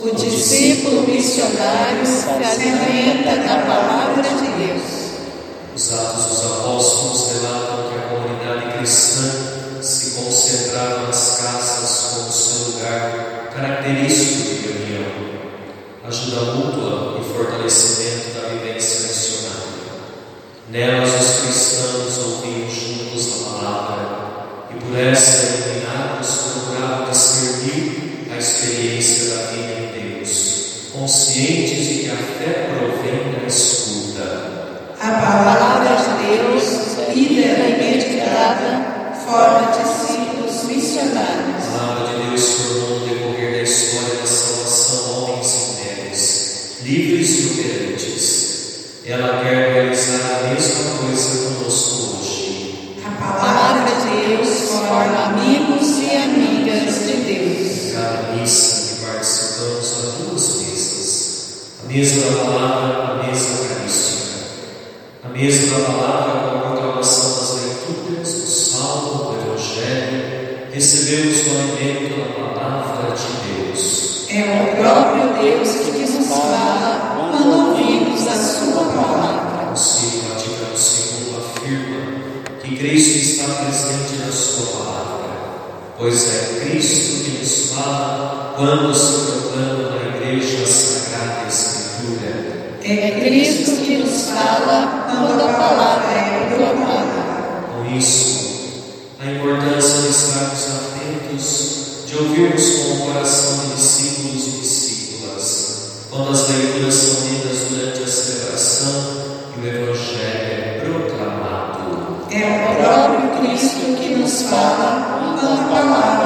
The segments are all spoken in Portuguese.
O discípulo missionário se alimenta da palavra de Deus. os Atos dos Apóstolos relatam que a comunidade cristã se concentrava nas casas como seu lugar característico de reunião, ajuda mútua e fortalecimento da vivência missionária. Nelas os cristãos ouviam juntos a palavra e por essa iluminados procuravam discernir a experiência da vida conscientes de que a fé provém da escuta. A palavra de Deus, e meditada, forma discípulos mesa da palavra, a mesa eucarística. A mesa da palavra com a proclamação das leituras, do salmo, do evangelho. Recebemos o alimento da palavra de Deus. É o próprio Deus que nos fala quando ouvimos a sua palavra. O Concílio Vaticano II afirma que Cristo está presente na Sua palavra, pois é Cristo que nos fala quando se proclama na Igreja. É Cristo que nos fala quando a palavra é proclamada. Com isso, a importância de estarmos atentos, de ouvirmos com o coração de discípulos e discípulas, quando as leituras são lidas durante a celebração e o Evangelho é proclamado. É o próprio Cristo que nos fala quando a palavra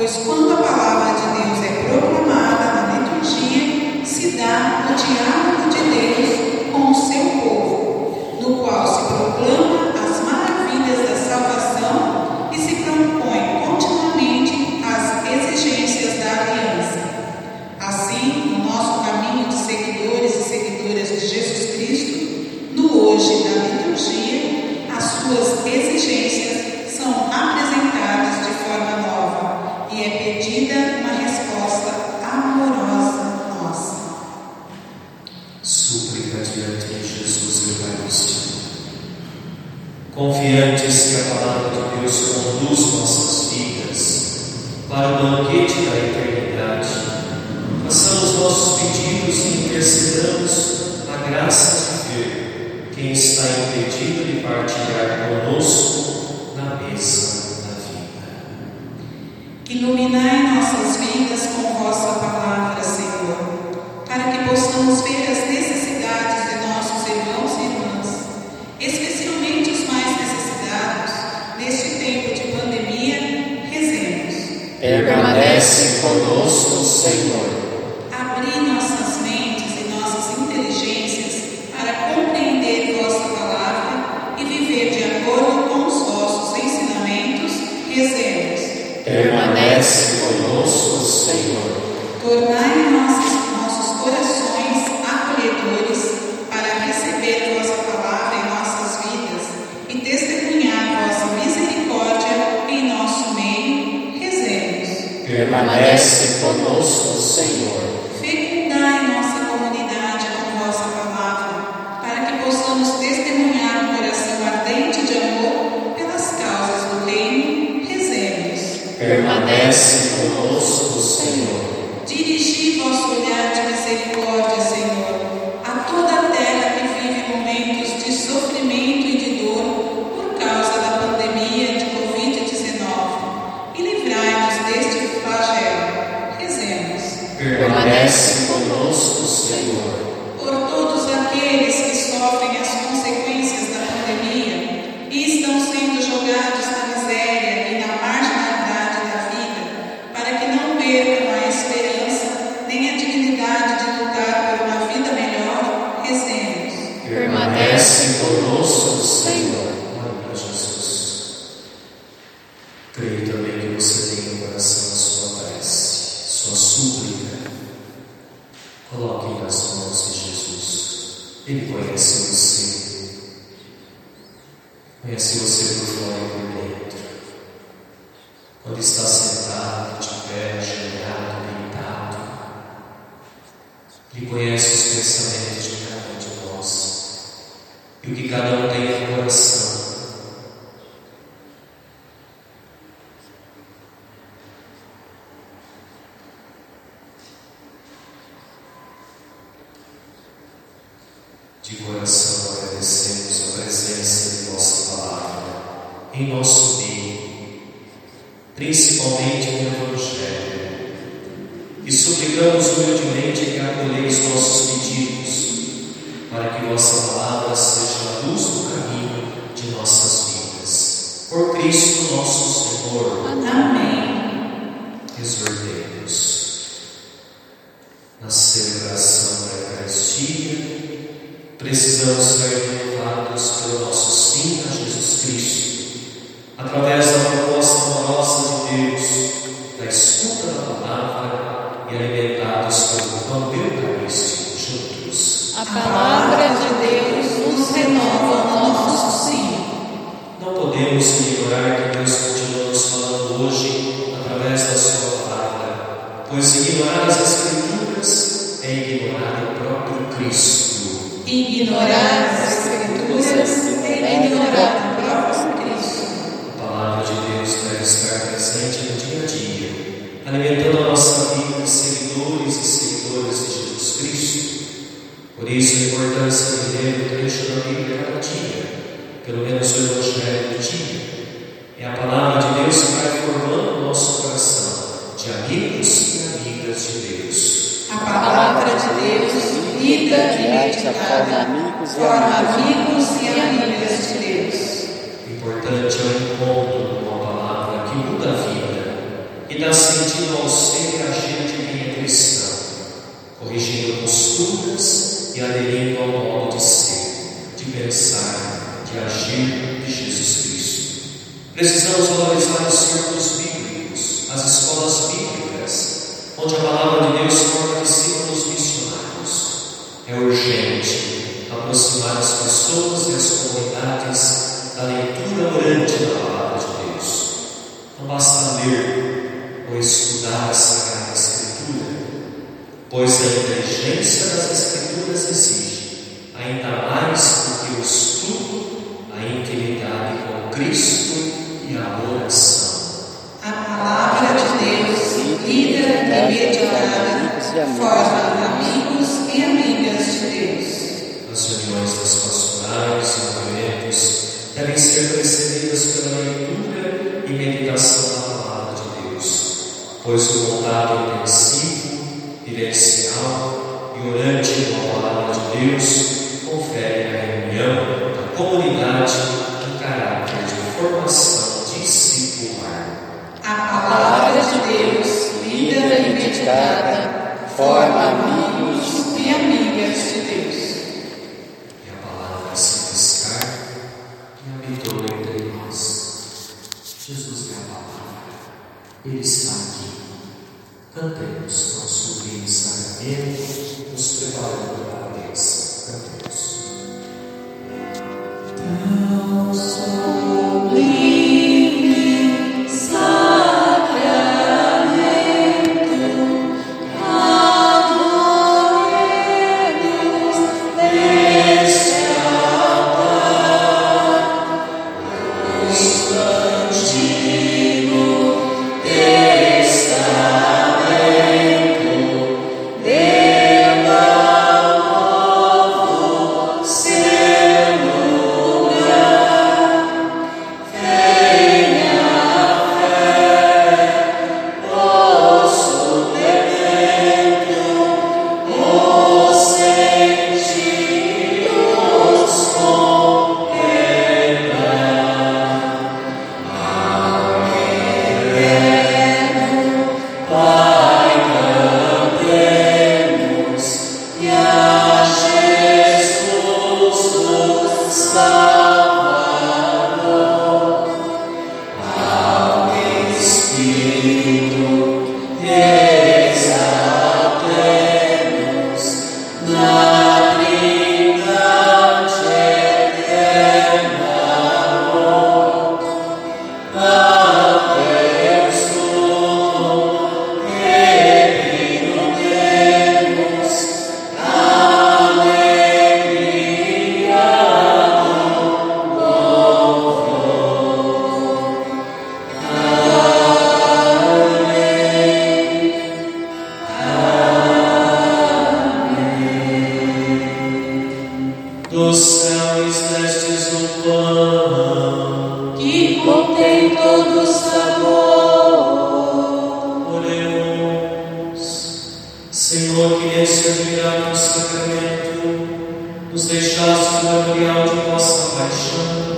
pois quando a palavra de Deus é proclamada na liturgia, se dá o diálogo de Deus com o seu povo, no qual se proclama as maravilhas da salvação e se propõe continuamente as exigências da aliança. Assim, no nosso caminho de seguidores e seguidoras de Jesus Cristo, no hoje da Confiantes que a palavra de Deus conduz nossas vidas para o banquete da eternidade, façamos nossos pedidos e intercedamos a graça de ver quem está impedido de partilhar conosco na mesa da vida. Iluminai Permanece conosco, Senhor. Conhece você por fora e por dentro. Quando está sentado, de pé, ajoelhado, deitado, Ele conhece os pensamentos de cada um de nós e o que cada um tem no coração. De coração agradecemos a presença de Vossa Palavra em nosso meio, principalmente no Evangelho, e suplicamos humildemente que acolheis nossos pedidos, para que Vossa Palavra seja a luz do caminho de nossas vidas. Por Cristo nosso Senhor. Amém. Exortemos. Na celebração da Eucaristia, precisamos ser Ignorar o próprio Cristo. Ignorar palavra de Deus, lida e meditada, forma amigos e amigas de Deus. Importante é o encontro com uma palavra que muda a vida e dá sentido ao ser e agir de quem é cristão, corrigindo posturas e aderindo ao modo de ser, de pensar, de agir de Jesus Cristo. Precisamos valorizar os círculos bíblicos, as escolas bíblicas, onde a palavra de Deus forma discípulos missionários. É urgente aproximar as pessoas e as comunidades da leitura orante da palavra de Deus. Não basta ler ou estudar a Sagrada Escritura, pois a inteligência das Escrituras exige, ainda mais do que o estudo, a intimidade com Cristo e a oração. A palavra de Deus, lida e meditada, forma forma amigos e amigas de Deus. E a palavra se carne e habitou entre nós. Jesus é a palavra, Ele está aqui. Cantemos ao sublime sacramento, nos preparando para vossa paixão,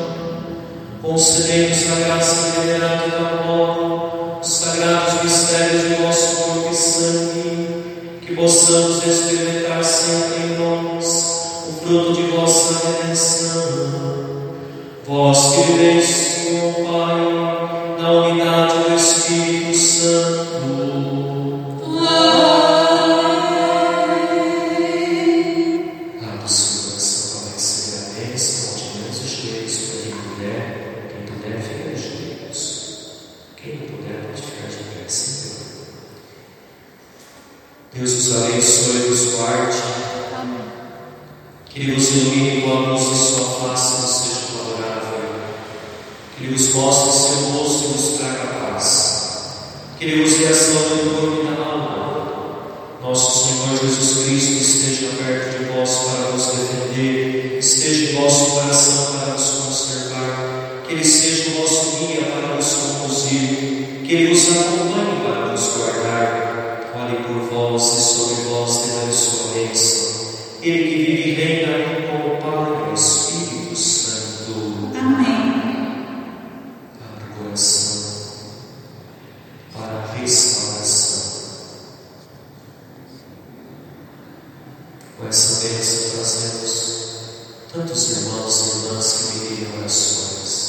concedemos a graça de venerar da moda os sagrados mistérios de vosso corpo e sangue, que possamos experimentar sempre em nós o fruto de vossa redenção. Vós que viveis o Pai, na unidade do Espírito Deus os abençoe e os guarde. Que Ele os ilumine com a luz de sua face nos seja favorável. Que Ele os mostre seu rosto e nos traga paz. Que Ele use a saúde do corpo e da alma. Nosso Senhor Jesus Cristo esteja perto de vós para vos defender, esteja em vosso coração para nos conservar, que Ele seja o vosso guia para nos conduzir, que Ele os acompanhe Ele que vive e reina com o Pai e o Espírito Santo. Amém. Abra o coração para a restauração. Com essa bênção trazemos tantos irmãos e irmãs que pediram orações.